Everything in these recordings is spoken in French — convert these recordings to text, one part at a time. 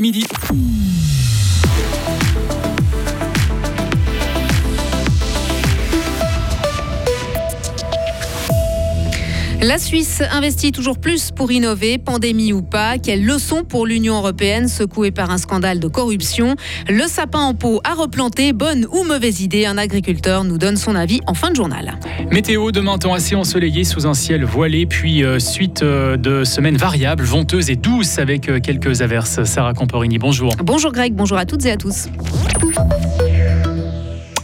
midi. La Suisse investit toujours plus pour innover, pandémie ou pas. Quelle leçon pour l'Union européenne secouée par un scandale de corruption Le sapin en pot à replanter, bonne ou mauvaise idée Un agriculteur nous donne son avis en fin de journal. Météo, demain temps assez ensoleillé sous un ciel voilé, puis euh, suite euh, de semaines variables, venteuses et douces avec euh, quelques averses. Sarah Camporini, bonjour. Bonjour Greg, bonjour à toutes et à tous.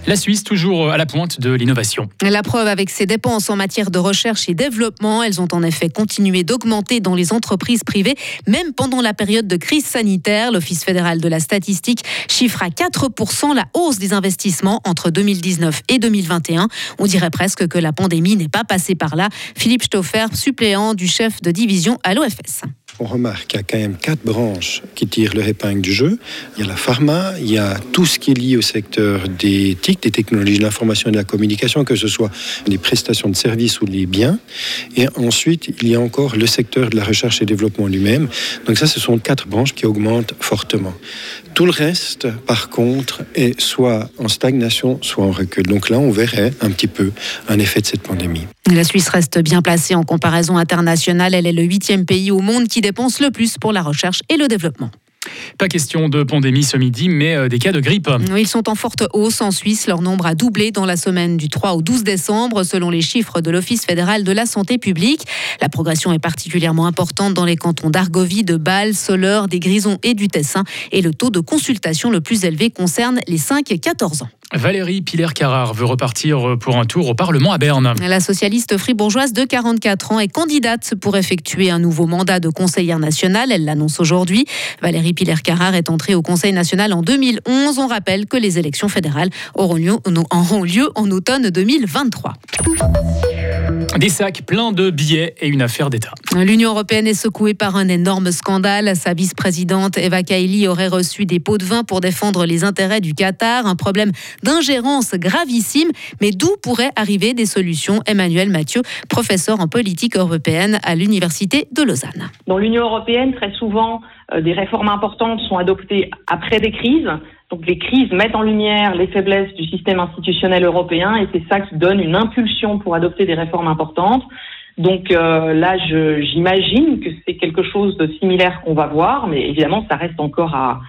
La Suisse, toujours à la pointe de l'innovation. La preuve avec ses dépenses en matière de recherche et développement, elles ont en effet continué d'augmenter dans les entreprises privées, même pendant la période de crise sanitaire. L'Office fédéral de la statistique chiffre à 4% la hausse des investissements entre 2019 et 2021. On dirait presque que la pandémie n'est pas passée par là. Philippe Stoffer, suppléant du chef de division à l'OFS on remarque qu'il y a quand même quatre branches qui tirent leur épingle du jeu. Il y a la pharma, il y a tout ce qui est lié au secteur des TIC, des technologies de l'information et de la communication, que ce soit les prestations de services ou les biens. Et ensuite, il y a encore le secteur de la recherche et développement lui-même. Donc ça, ce sont quatre branches qui augmentent fortement. Tout le reste, par contre, est soit en stagnation, soit en recul. Donc là, on verrait un petit peu un effet de cette pandémie. La Suisse reste bien placée en comparaison internationale. Elle est le huitième pays au monde qui dépense le plus pour la recherche et le développement. Pas question de pandémie ce midi, mais euh, des cas de grippe. Ils sont en forte hausse en Suisse. Leur nombre a doublé dans la semaine du 3 au 12 décembre, selon les chiffres de l'Office fédéral de la santé publique. La progression est particulièrement importante dans les cantons d'Argovie, de Bâle, Soleure, des Grisons et du Tessin. Et le taux de consultation le plus élevé concerne les 5-14 ans. Valérie Piller-Carrard veut repartir pour un tour au Parlement à Berne. La socialiste fribourgeoise de 44 ans est candidate pour effectuer un nouveau mandat de conseillère nationale. Elle l'annonce aujourd'hui. Valérie Piller-Carrard est entrée au Conseil national en 2011. On rappelle que les élections fédérales auront lieu en automne 2023. Des sacs pleins de billets et une affaire d'État. L'Union européenne est secouée par un énorme scandale. Sa vice-présidente Eva Kaili aurait reçu des pots de vin pour défendre les intérêts du Qatar. Un problème d'ingérence gravissime. Mais d'où pourraient arriver des solutions? Emmanuel Mathieu, professeur en politique européenne à l'Université de Lausanne. Dans l'Union européenne, très souvent, euh, des réformes importantes sont adoptées après des crises. Donc les crises mettent en lumière les faiblesses du système institutionnel européen et c'est ça qui donne une impulsion pour adopter des réformes importantes. Donc euh, là, j'imagine que c'est quelque chose de similaire qu'on va voir, mais évidemment, ça reste encore à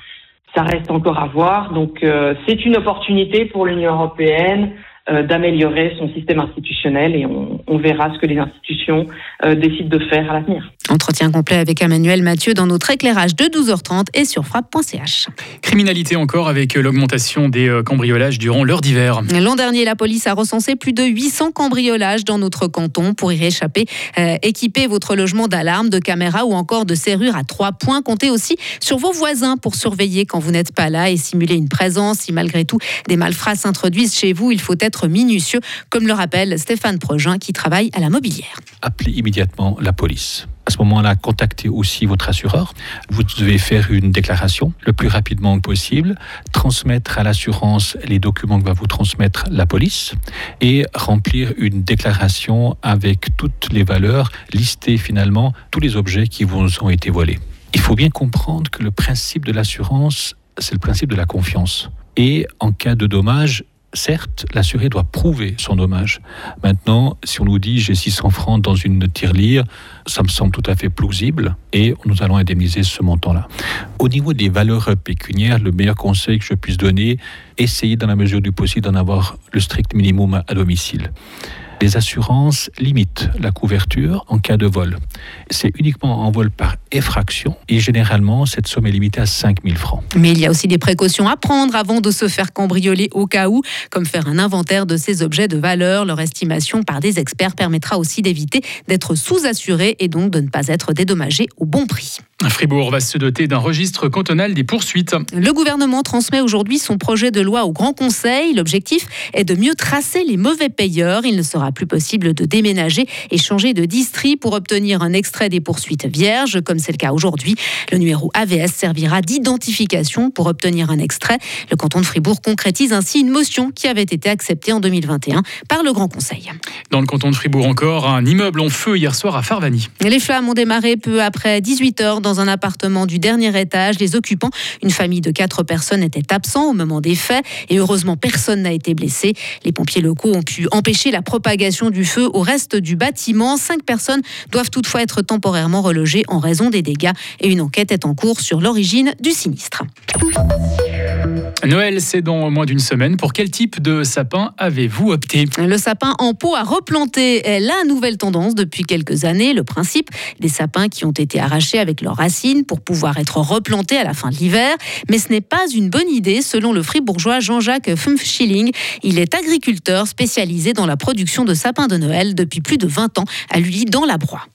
ça reste encore à voir. Donc euh, c'est une opportunité pour l'Union européenne d'améliorer son système institutionnel et on, on, verra ce que les institutions euh, décident de faire à l'avenir. Entretien complet avec Emmanuel Mathieu dans notre éclairage de 12h30 et sur frappe.ch. Criminalité encore avec l'augmentation des euh, cambriolages durant l'heure d'hiver. L'an dernier, la police a recensé plus de 800 cambriolages dans notre canton. Pour y échapper, euh, équipez votre logement d'alarme, de caméras ou encore de serrures à trois points. Comptez aussi sur vos voisins pour surveiller quand vous n'êtes pas là et simuler une présence. Si malgré tout des malfrats s'introduisent chez vous, il faut être minutieux, comme le rappelle Stéphane Progin qui travaille à la mobilière. Appelez immédiatement la police. À ce moment-là, contactez aussi votre assureur. Vous devez faire une déclaration le plus rapidement possible, transmettre à l'assurance les documents que va vous transmettre la police et remplir une déclaration avec toutes les valeurs, lister finalement tous les objets qui vous ont été volés. Il faut bien comprendre que le principe de l'assurance, c'est le principe de la confiance. Et en cas de dommage, certes, l'assuré doit prouver son dommage. Maintenant, si on nous dit j'ai 600 francs dans une tirelire, ça me semble tout à fait plausible et nous allons indemniser ce montant-là. Au niveau des valeurs pécuniaires, le meilleur conseil que je puisse donner, essayez dans la mesure du possible d'en avoir le strict minimum à domicile les assurances limitent la couverture en cas de vol. C'est uniquement en vol par effraction et généralement cette somme est limitée à 5 000 francs. Mais il y a aussi des précautions à prendre avant de se faire cambrioler au cas où, comme faire un inventaire de ces objets de valeur. Leur estimation par des experts permettra aussi d'éviter d'être sous-assuré et donc de ne pas être dédommagé au bon prix. Fribourg va se doter d'un registre cantonal des poursuites. Le gouvernement transmet aujourd'hui son projet de loi au Grand Conseil. L'objectif est de mieux tracer les mauvais payeurs. Il ne sera plus possible de déménager et changer de district pour obtenir un extrait des poursuites vierges, comme c'est le cas aujourd'hui. Le numéro AVS servira d'identification pour obtenir un extrait. Le canton de Fribourg concrétise ainsi une motion qui avait été acceptée en 2021 par le Grand Conseil. Dans le canton de Fribourg encore, un immeuble en feu hier soir à Farvani. Les flammes ont démarré peu après 18 heures dans un appartement du dernier étage. Les occupants, une famille de quatre personnes, étaient absents au moment des faits et heureusement personne n'a été blessé. Les pompiers locaux ont pu empêcher la propagation du feu au reste du bâtiment. Cinq personnes doivent toutefois être temporairement relogées en raison des dégâts et une enquête est en cours sur l'origine du sinistre. Noël, c'est dans moins d'une semaine. Pour quel type de sapin avez-vous opté Le sapin en pot à replanter est la nouvelle tendance depuis quelques années. Le principe des sapins qui ont été arrachés avec leurs racines pour pouvoir être replantés à la fin de l'hiver. Mais ce n'est pas une bonne idée selon le fribourgeois Jean-Jacques Fumschilling. Il est agriculteur spécialisé dans la production de sapins de Noël depuis plus de 20 ans à Lully dans la Broye.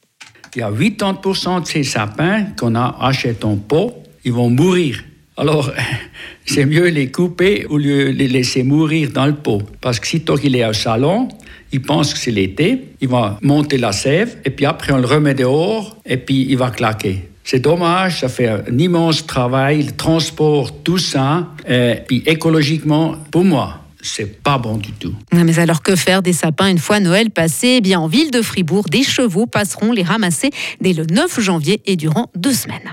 Il y a 80% de ces sapins qu'on a achetés en pot, ils vont mourir. Alors, c'est mieux les couper ou les laisser mourir dans le pot. Parce que si toi il est au salon, il pense que c'est l'été, il va monter la sève, et puis après on le remet dehors, et puis il va claquer. C'est dommage, ça fait un immense travail, le transport, tout ça, et puis écologiquement, pour moi, c'est pas bon du tout. Mais alors que faire des sapins une fois Noël passé? Eh bien, en ville de Fribourg, des chevaux passeront les ramasser dès le 9 janvier et durant deux semaines.